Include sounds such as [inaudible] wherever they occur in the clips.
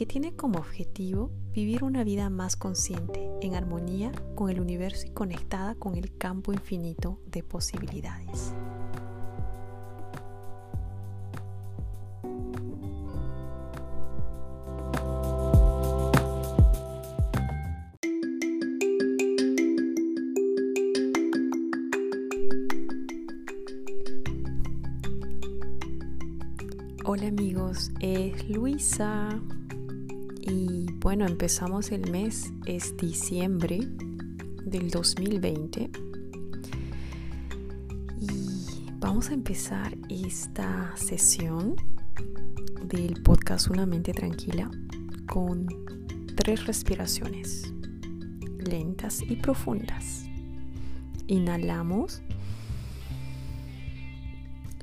que tiene como objetivo vivir una vida más consciente, en armonía con el universo y conectada con el campo infinito de posibilidades. Hola amigos, es Luisa y bueno, empezamos el mes, es diciembre del 2020 y vamos a empezar esta sesión del podcast Una mente tranquila con tres respiraciones lentas y profundas. Inhalamos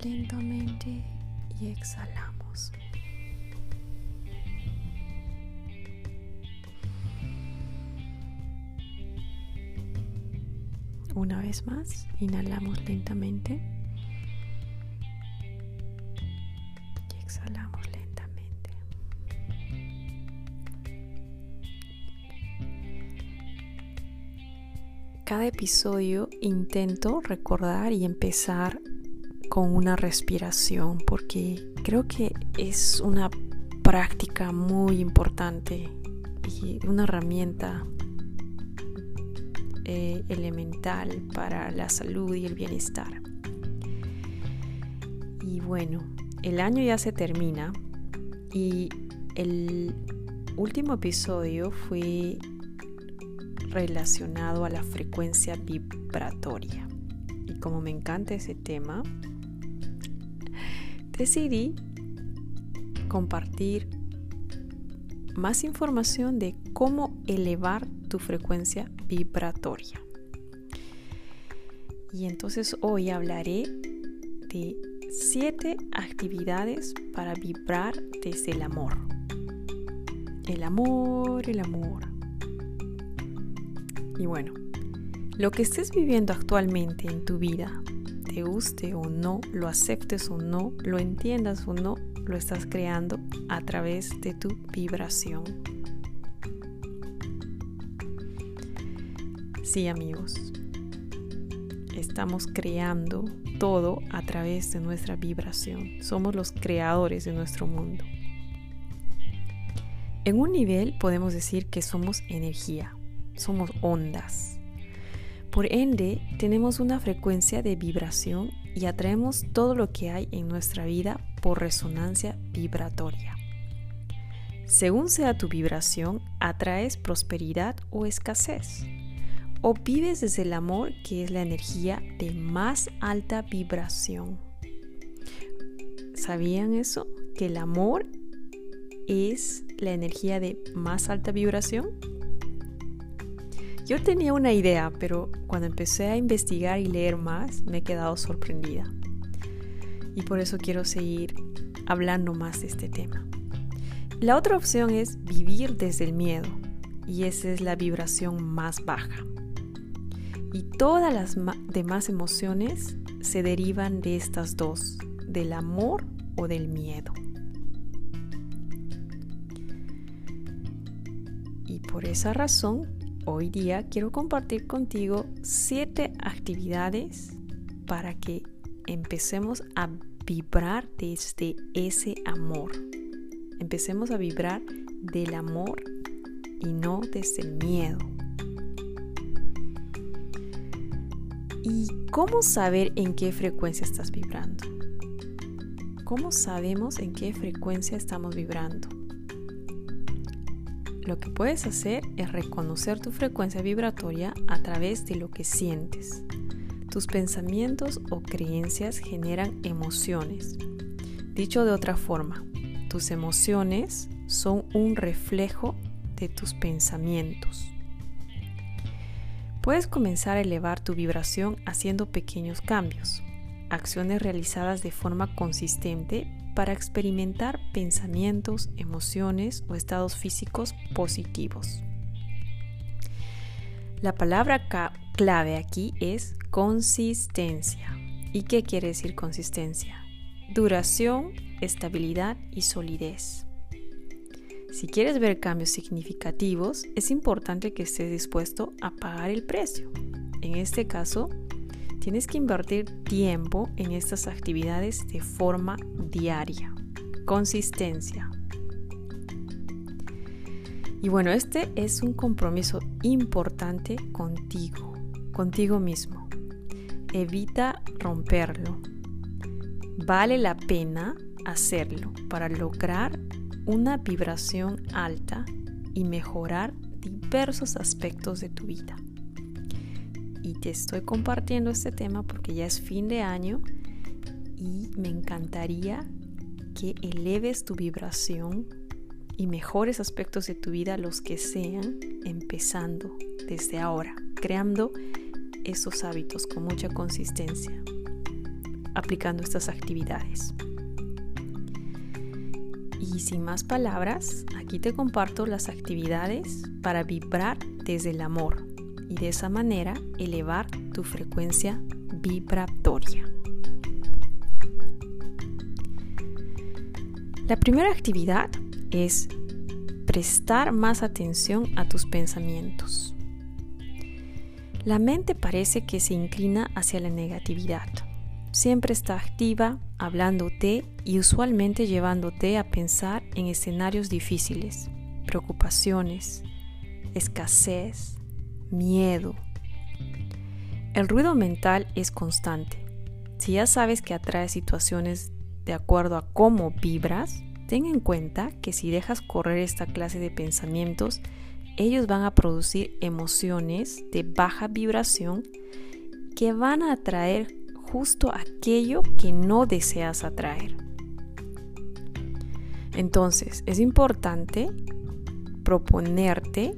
lentamente y exhalamos. Una vez más, inhalamos lentamente y exhalamos lentamente. Cada episodio intento recordar y empezar con una respiración porque creo que es una práctica muy importante y una herramienta eh, elemental para la salud y el bienestar. Y bueno, el año ya se termina y el último episodio fue relacionado a la frecuencia vibratoria. Y como me encanta ese tema, decidí compartir más información de cómo elevar tu frecuencia vibratoria. Y entonces hoy hablaré de siete actividades para vibrar desde el amor. El amor, el amor. Y bueno, lo que estés viviendo actualmente en tu vida, te guste o no, lo aceptes o no, lo entiendas o no, lo estás creando a través de tu vibración. Sí amigos, estamos creando todo a través de nuestra vibración. Somos los creadores de nuestro mundo. En un nivel podemos decir que somos energía, somos ondas. Por ende, tenemos una frecuencia de vibración y atraemos todo lo que hay en nuestra vida por resonancia vibratoria. Según sea tu vibración, atraes prosperidad o escasez. O vives desde el amor, que es la energía de más alta vibración. ¿Sabían eso? Que el amor es la energía de más alta vibración. Yo tenía una idea, pero cuando empecé a investigar y leer más, me he quedado sorprendida. Y por eso quiero seguir hablando más de este tema. La otra opción es vivir desde el miedo, y esa es la vibración más baja. Y todas las demás emociones se derivan de estas dos, del amor o del miedo. Y por esa razón hoy día quiero compartir contigo siete actividades para que empecemos a vibrar desde ese amor. Empecemos a vibrar del amor y no desde el miedo. ¿Y cómo saber en qué frecuencia estás vibrando? ¿Cómo sabemos en qué frecuencia estamos vibrando? Lo que puedes hacer es reconocer tu frecuencia vibratoria a través de lo que sientes. Tus pensamientos o creencias generan emociones. Dicho de otra forma, tus emociones son un reflejo de tus pensamientos. Puedes comenzar a elevar tu vibración haciendo pequeños cambios, acciones realizadas de forma consistente para experimentar pensamientos, emociones o estados físicos positivos. La palabra clave aquí es consistencia. ¿Y qué quiere decir consistencia? Duración, estabilidad y solidez. Si quieres ver cambios significativos, es importante que estés dispuesto a pagar el precio. En este caso, tienes que invertir tiempo en estas actividades de forma diaria. Consistencia. Y bueno, este es un compromiso importante contigo, contigo mismo. Evita romperlo. Vale la pena hacerlo para lograr una vibración alta y mejorar diversos aspectos de tu vida y te estoy compartiendo este tema porque ya es fin de año y me encantaría que eleves tu vibración y mejores aspectos de tu vida, los que sean, empezando desde ahora, creando esos hábitos con mucha consistencia, aplicando estas actividades. Y sin más palabras, aquí te comparto las actividades para vibrar desde el amor y de esa manera elevar tu frecuencia vibratoria. La primera actividad es prestar más atención a tus pensamientos. La mente parece que se inclina hacia la negatividad. Siempre está activa, hablándote y usualmente llevándote a pensar en escenarios difíciles, preocupaciones, escasez, miedo. El ruido mental es constante. Si ya sabes que atrae situaciones de acuerdo a cómo vibras, ten en cuenta que si dejas correr esta clase de pensamientos, ellos van a producir emociones de baja vibración que van a atraer justo aquello que no deseas atraer. Entonces, es importante proponerte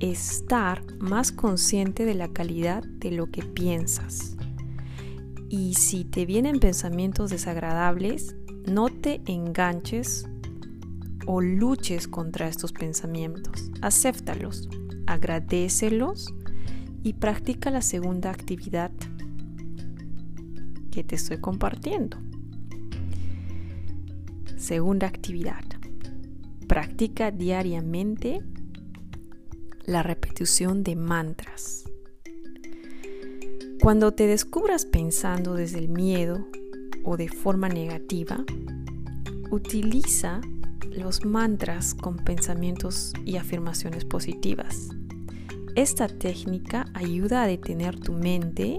estar más consciente de la calidad de lo que piensas. Y si te vienen pensamientos desagradables, no te enganches o luches contra estos pensamientos. Acéptalos, agradecelos y practica la segunda actividad que te estoy compartiendo. Segunda actividad. Practica diariamente la repetición de mantras. Cuando te descubras pensando desde el miedo o de forma negativa, utiliza los mantras con pensamientos y afirmaciones positivas. Esta técnica ayuda a detener tu mente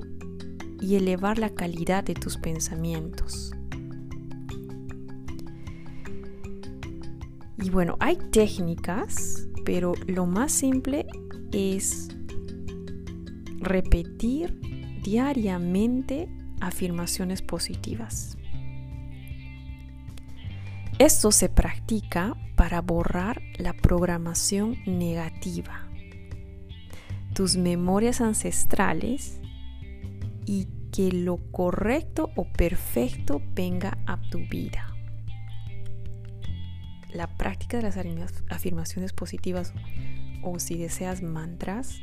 y elevar la calidad de tus pensamientos. Y bueno, hay técnicas pero lo más simple es repetir diariamente afirmaciones positivas. Esto se practica para borrar la programación negativa, tus memorias ancestrales y que lo correcto o perfecto venga a tu vida la práctica de las afirmaciones positivas o si deseas mantras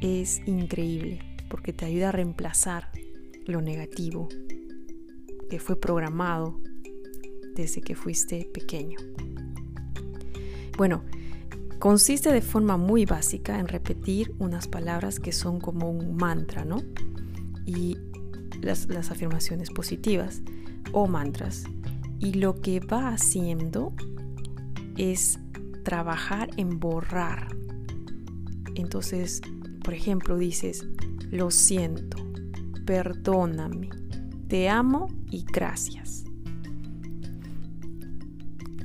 es increíble porque te ayuda a reemplazar lo negativo que fue programado desde que fuiste pequeño. Bueno, consiste de forma muy básica en repetir unas palabras que son como un mantra, ¿no? Y las, afirmaciones positivas o mantras. Y lo que va haciendo es trabajar en borrar. Entonces, por ejemplo, dices, lo siento, perdóname, te amo y gracias.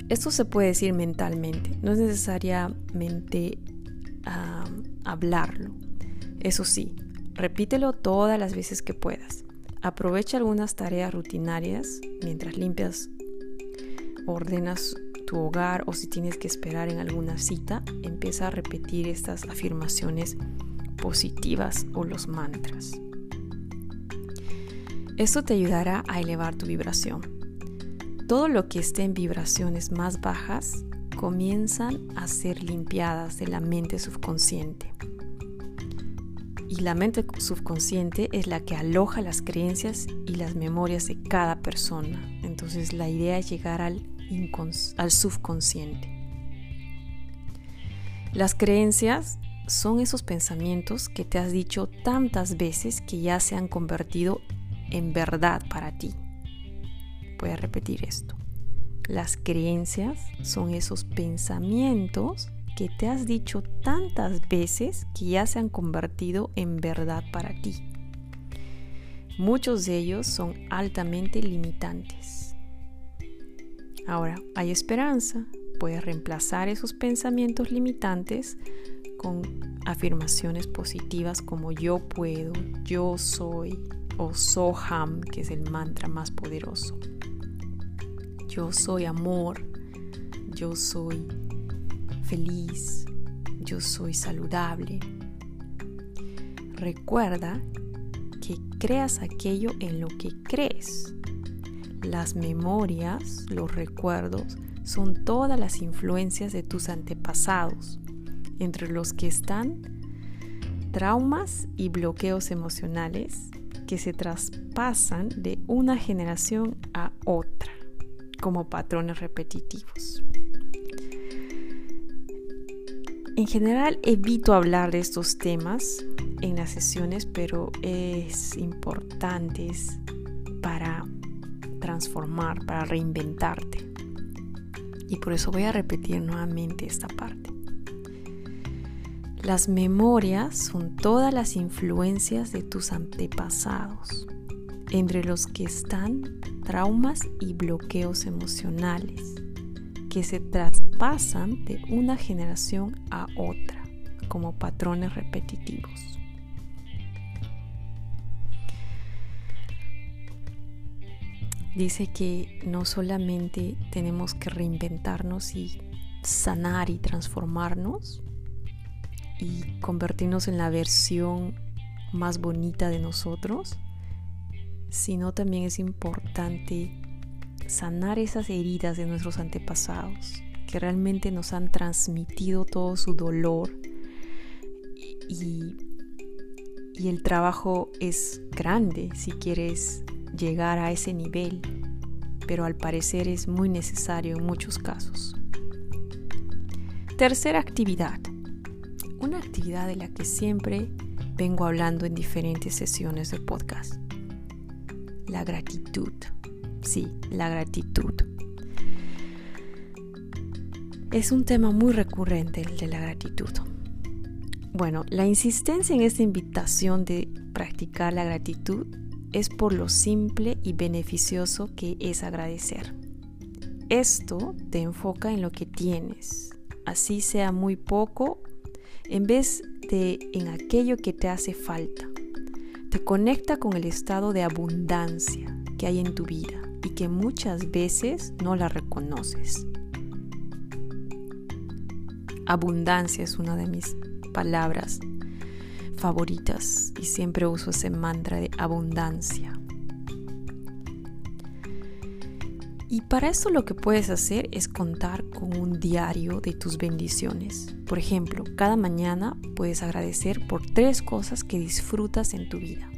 Esto se puede decir mentalmente, no es necesariamente hablarlo. Eso sí, repítelo todas las veces que puedas. Aprovecha algunas tareas rutinarias mientras limpias, ordenas tu hogar o si tienes que esperar en alguna cita, empieza a repetir estas afirmaciones positivas o los mantras. Esto te ayudará a elevar tu vibración. Todo lo que esté en vibraciones más bajas comienzan a ser limpiadas de la mente subconsciente. Y la mente subconsciente es la que aloja las creencias y las memorias de cada persona. Entonces la idea es llegar al, subconsciente. Las creencias son esos pensamientos que te has dicho tantas veces que ya se han convertido en verdad para ti. Voy a repetir esto. Las creencias son esos pensamientos que te has dicho tantas veces que ya se han convertido en verdad para ti. Muchos de ellos son altamente limitantes. Ahora, hay esperanza. Puedes reemplazar esos pensamientos limitantes con afirmaciones positivas como yo puedo, yo soy o Soham, que es el mantra más poderoso yo soy amor, yo soy feliz, yo soy saludable. Recuerda que creas aquello en lo que crees. Las memorias, los recuerdos, son todas las influencias de tus antepasados, entre los que están traumas y bloqueos emocionales que se traspasan de una generación a otra como patrones repetitivos. En general evito hablar de estos temas en las sesiones, pero es importante para transformar, para reinventarte. Y por eso voy a repetir nuevamente esta parte. Las memorias son todas las influencias de tus antepasados, entre los que están traumas y bloqueos emocionales que se traspasan de una generación a otra como patrones repetitivos. Dice que no solamente tenemos que reinventarnos y sanar y transformarnos y convertirnos en la versión más bonita de nosotros, sino también es importante sanar esas heridas de nuestros antepasados que realmente nos han transmitido todo su dolor y, el trabajo es grande si quieres llegar a ese nivel, pero al parecer es muy necesario en muchos casos. Tercera actividad. Una actividad de la que siempre vengo hablando en diferentes sesiones del podcast la gratitud. Sí, la gratitud. Es un tema muy recurrente el de la gratitud. Bueno, la insistencia en esta invitación de practicar la gratitud es por lo simple y beneficioso que es agradecer. Esto te enfoca en lo que tienes, así sea muy poco, en vez de en aquello que te hace falta te conecta con el estado de abundancia que hay en tu vida y que muchas veces no la reconoces. Abundancia es una de mis palabras favoritas y siempre uso ese mantra de abundancia. Y para eso lo que puedes hacer es contar con un diario de tus bendiciones. Por ejemplo, cada mañana puedes agradecer por tres cosas que disfrutas en tu vida.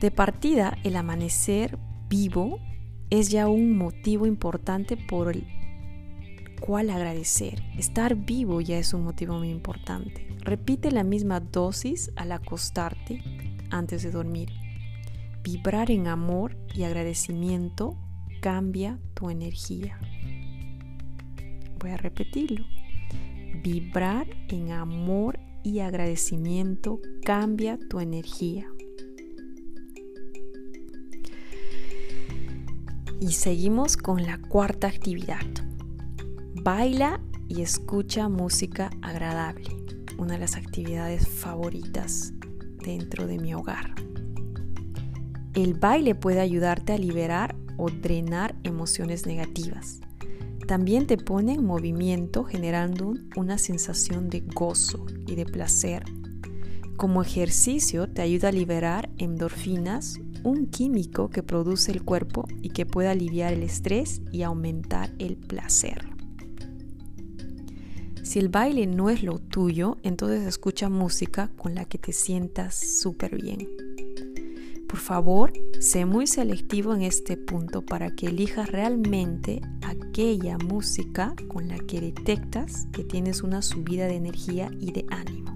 De partida, el amanecer vivo es ya un motivo importante por el cual agradecer. Estar vivo ya es un motivo muy importante. Repite la misma dosis al acostarte antes de dormir. Vibrar en amor y agradecimiento cambia tu energía. Voy a repetirlo. Vibrar en amor y agradecimiento cambia tu energía. Y seguimos con la cuarta actividad. Baila y escucha música agradable, una de las actividades favoritas dentro de mi hogar. El baile puede ayudarte a liberar o drenar emociones negativas. también te pone en movimiento generando una sensación de gozo y de placer. Como ejercicio te ayuda a liberar endorfinas, un químico que produce el cuerpo y que puede aliviar el estrés y aumentar el placer. Si el baile no es lo tuyo, entonces escucha música con la que te sientas súper bien. Por favor, sé muy selectivo en este punto para que elijas realmente aquella música con la que detectas que tienes una subida de energía y de ánimo.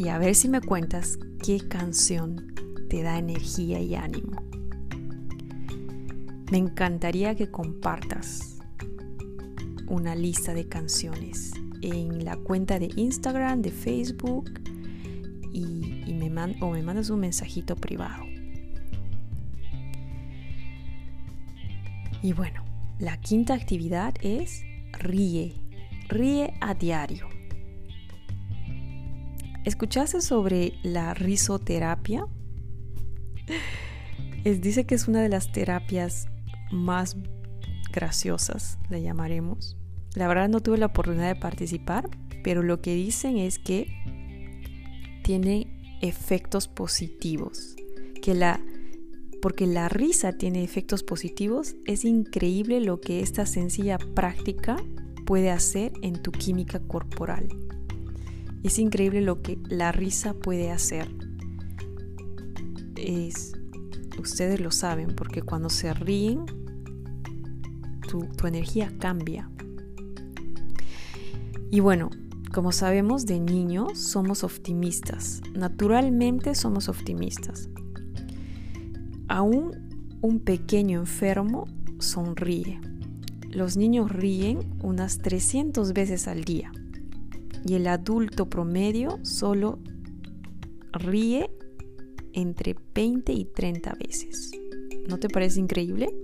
Y a ver si me cuentas qué canción te da energía y ánimo. Me encantaría que compartas una lista de canciones en la cuenta de Instagram, de Facebook y me o me mandas un mensajito privado. Y bueno, la quinta actividad es ríe, ríe a diario. ¿Escuchaste sobre la risoterapia? Es, dice que es una de las terapias más graciosas, le llamaremos. La verdad no tuve la oportunidad de participar, pero lo que dicen es que tiene efectos positivos. Que la, porque la risa tiene efectos positivos, es increíble lo que esta sencilla práctica puede hacer en tu química corporal. Es increíble lo que la risa puede hacer. Es, ustedes lo saben, porque cuando se ríen, tu, tu energía cambia. Y bueno, como sabemos de niños somos optimistas, naturalmente somos optimistas. Aún un pequeño enfermo sonríe. Los niños ríen unas 300 veces al día y el adulto promedio solo ríe entre 20 y 30 veces. ¿No te parece increíble?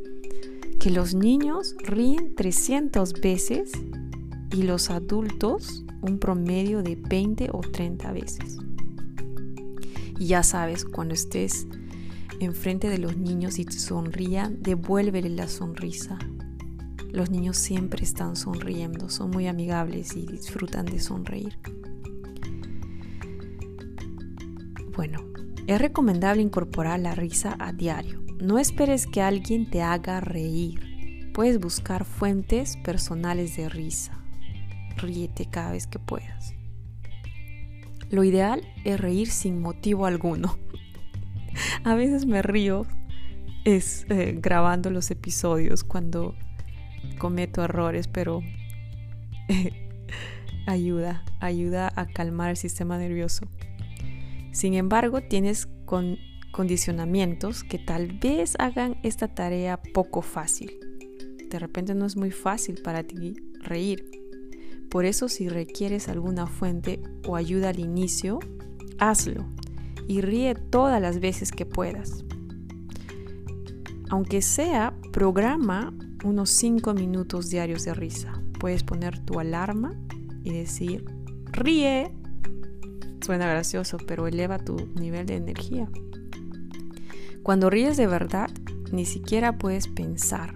Que los niños ríen 300 veces y los adultos un promedio de 20 o 30 veces. Y ya sabes, cuando estés enfrente de los niños y te sonrían, devuélvele la sonrisa. Los niños siempre están sonriendo, son muy amigables y disfrutan de sonreír. Bueno, es recomendable incorporar la risa a diario. No esperes que alguien te haga reír. Puedes buscar fuentes personales de risa ríete cada vez que puedas. Lo ideal es reír sin motivo alguno. [laughs] A veces me río es eh, grabando los episodios cuando cometo errores, pero [laughs] ayuda, ayuda a calmar el sistema nervioso. Sin embargo, tienes con condicionamientos que tal vez hagan esta tarea poco fácil. De repente no es muy fácil para ti reír. Por eso si requieres alguna fuente o ayuda al inicio, hazlo y ríe todas las veces que puedas. Aunque sea, programa unos 5 minutos diarios de risa. Puedes poner tu alarma y decir, ríe. Suena gracioso, pero eleva tu nivel de energía. Cuando ríes de verdad, ni siquiera puedes pensar.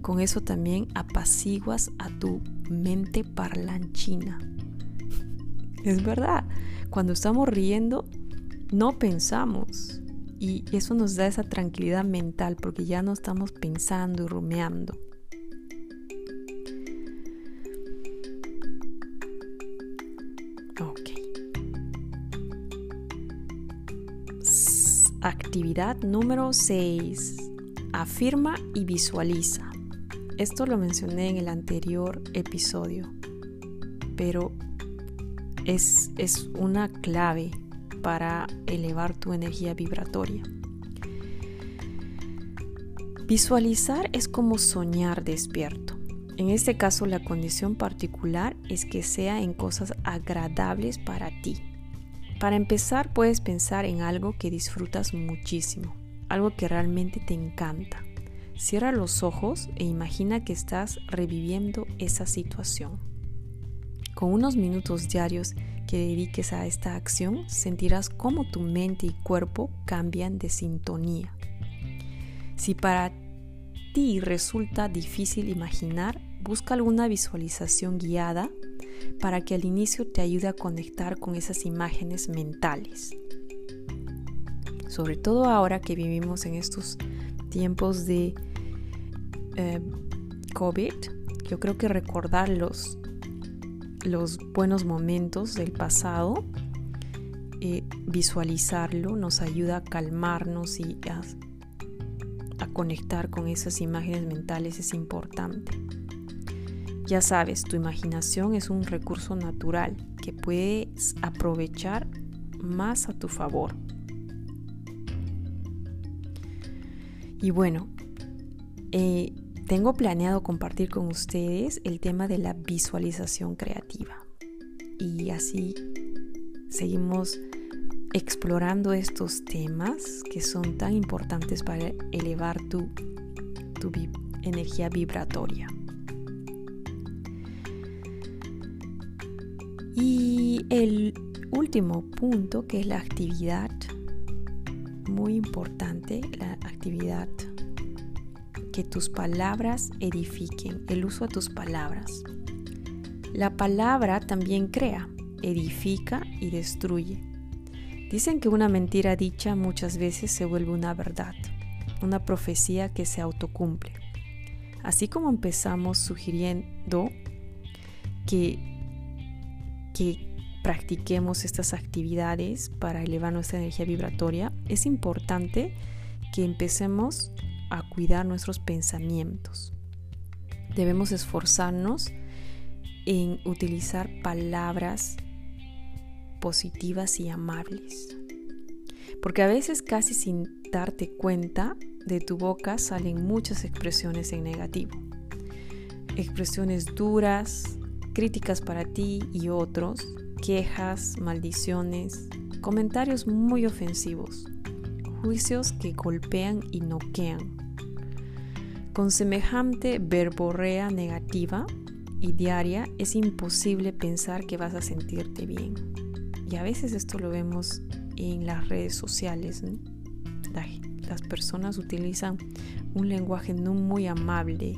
Con eso también apaciguas a tu mente parlanchina. Es verdad, cuando estamos riendo, no pensamos. Y eso nos da esa tranquilidad mental porque ya no estamos pensando y rumeando. Ok. Actividad número 6. Afirma y visualiza. Esto lo mencioné en el anterior episodio, pero es, es una clave para elevar tu energía vibratoria. Visualizar es como soñar despierto. En este caso la condición particular es que sea en cosas agradables para ti. Para empezar puedes pensar en algo que disfrutas muchísimo, algo que realmente te encanta. Cierra los ojos e imagina que estás reviviendo esa situación. Con unos minutos diarios que dediques a esta acción, sentirás cómo tu mente y cuerpo cambian de sintonía. Si para ti resulta difícil imaginar, busca alguna visualización guiada para que al inicio te ayude a conectar con esas imágenes mentales. Sobre todo ahora que vivimos en estos tiempos de eh, COVID, yo creo que recordar los, buenos momentos del pasado, eh, visualizarlo, nos ayuda a calmarnos y a, a conectar con esas imágenes mentales es importante. Ya sabes, tu imaginación es un recurso natural que puedes aprovechar más a tu favor. Y bueno, eh, tengo planeado compartir con ustedes el tema de la visualización creativa. Y así seguimos explorando estos temas que son tan importantes para elevar tu, tu energía vibratoria. Y el último punto, que es la actividad, muy importante, la actividad que tus palabras edifiquen, el uso de tus palabras. La palabra también crea, edifica y destruye. Dicen que una mentira dicha muchas veces se vuelve una verdad, una profecía que se autocumple. Así como empezamos sugiriendo que, que practiquemos estas actividades para elevar nuestra energía vibratoria, es importante que empecemos cuidar nuestros pensamientos. Debemos esforzarnos en utilizar palabras positivas y amables. Porque a veces casi sin darte cuenta de tu boca salen muchas expresiones en negativo. Expresiones duras, críticas para ti y otros, quejas, maldiciones, comentarios muy ofensivos, juicios que golpean y noquean. Con semejante verborrea negativa y diaria es imposible pensar que vas a sentirte bien. Y a veces esto lo vemos en las redes sociales. las personas utilizan un lenguaje no muy amable.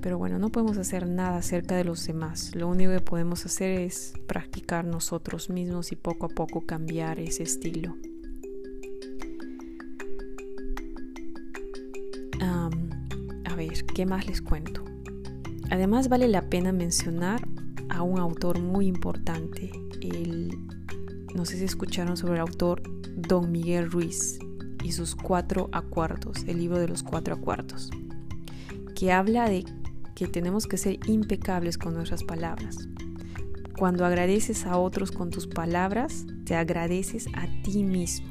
Pero bueno, no podemos hacer nada acerca de los demás. Lo único que podemos hacer es practicar nosotros mismos y poco a poco cambiar ese estilo. ¿Qué más les cuento? Además vale la pena mencionar a un autor muy importante. El, no sé si escucharon sobre el autor Don Miguel Ruiz y sus cuatro acuerdos, el libro de los cuatro acuerdos, que habla de que tenemos que ser impecables con nuestras palabras. Cuando agradeces a otros con tus palabras, te agradeces a ti mismo,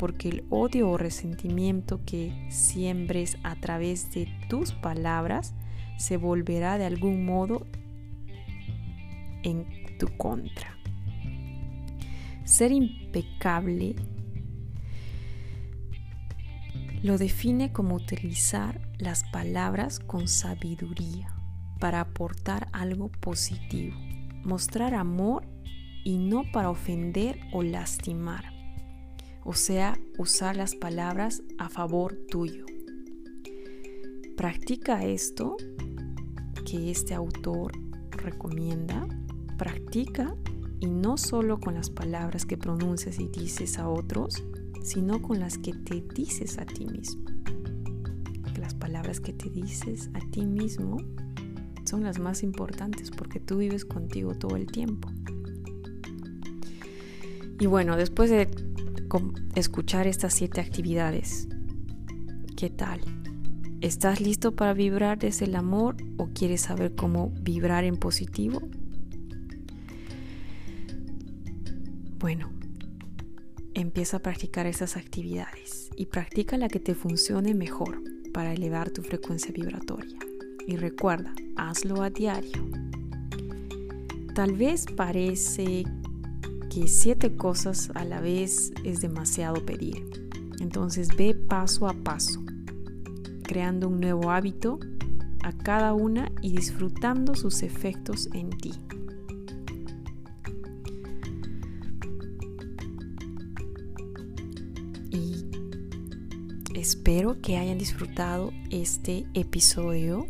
porque el odio o resentimiento que siembres a través de tus palabras se volverá de algún modo en tu contra. Ser impecable lo define como utilizar las palabras con sabiduría para aportar algo positivo, mostrar amor y no para ofender o lastimar, o sea, usar las palabras a favor tuyo. Practica esto que este autor recomienda, practica y no solo con las palabras que pronuncias y dices a otros, sino con las que te dices a ti mismo. Las palabras que te dices a ti mismo son las más importantes porque tú vives contigo todo el tiempo. Y bueno, después de escuchar estas siete actividades, ¿qué tal? ¿Estás listo para vibrar desde el amor o quieres saber cómo vibrar en positivo? Bueno, Empieza a practicar esas actividades y practica la que te funcione mejor para elevar tu frecuencia vibratoria. Y recuerda, hazlo a diario. Tal vez parece que siete cosas a la vez es demasiado pedir. Entonces ve paso a paso, creando un nuevo hábito a cada una y disfrutando sus efectos en ti. espero que hayan disfrutado este episodio.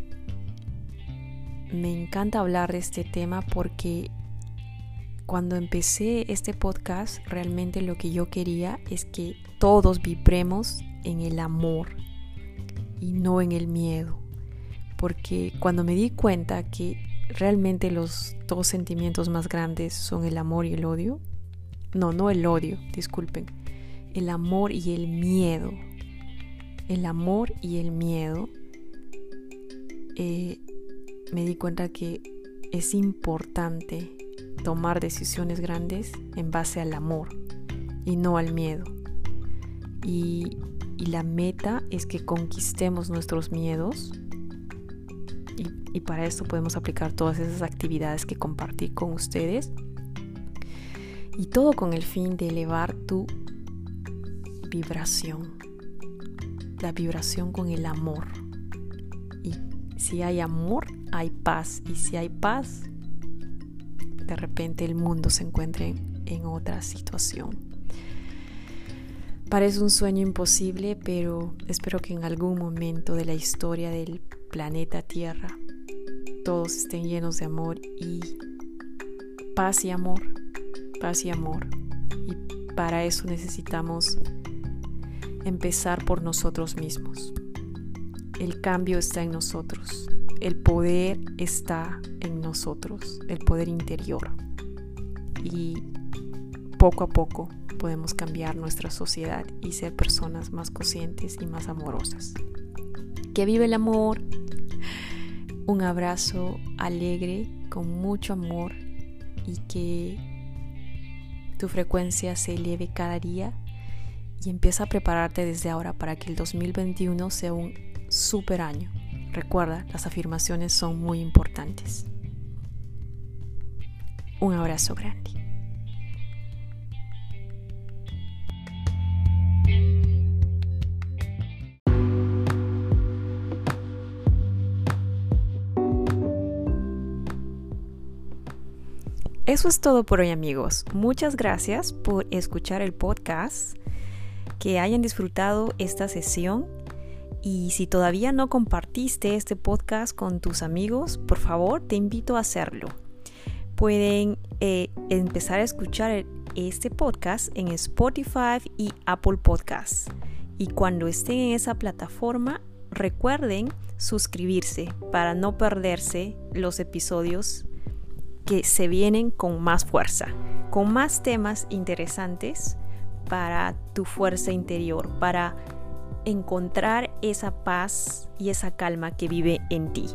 Me encanta hablar de este tema porque cuando empecé este podcast realmente lo que yo quería es que todos vibremos en el amor y no en el miedo. Porque cuando me di cuenta que realmente los dos sentimientos más grandes son el amor y el odio, no, no el odio, disculpen, el amor y el miedo. El amor y el miedo, eh, me di cuenta que es importante tomar decisiones grandes en base al amor y no al miedo. Y, y la meta es que conquistemos nuestros miedos y, y, para esto podemos aplicar todas esas actividades que compartí con ustedes y todo con el fin de elevar tu vibración, la vibración con el amor. Y si hay amor, hay paz. Y si hay paz, de repente el mundo se encuentra en, en otra situación. Parece un sueño imposible, pero espero que en algún momento de la historia del planeta Tierra todos estén llenos de amor y paz y amor, paz y amor. Y para eso necesitamos empezar por nosotros mismos. El cambio está en nosotros. El poder está en nosotros, el poder interior. Y poco a poco podemos cambiar nuestra sociedad y ser personas más conscientes y más amorosas. Que vive el amor. Un abrazo alegre, con mucho amor y que tu frecuencia se eleve cada día y empieza a prepararte desde ahora para que el 2021 sea un super año. Recuerda, las afirmaciones son muy importantes. Un abrazo grande. Eso es todo por hoy amigos. Muchas gracias por escuchar el podcast que hayan disfrutado esta sesión y si todavía no compartiste este podcast con tus amigos, por favor te invito a hacerlo. Pueden eh, empezar a escuchar este podcast en Spotify y Apple Podcasts. Y cuando estén en esa plataforma, recuerden suscribirse para no perderse los episodios que se vienen con más fuerza, con más temas interesantes para tu fuerza interior, para encontrar esa paz y esa calma que vive en ti.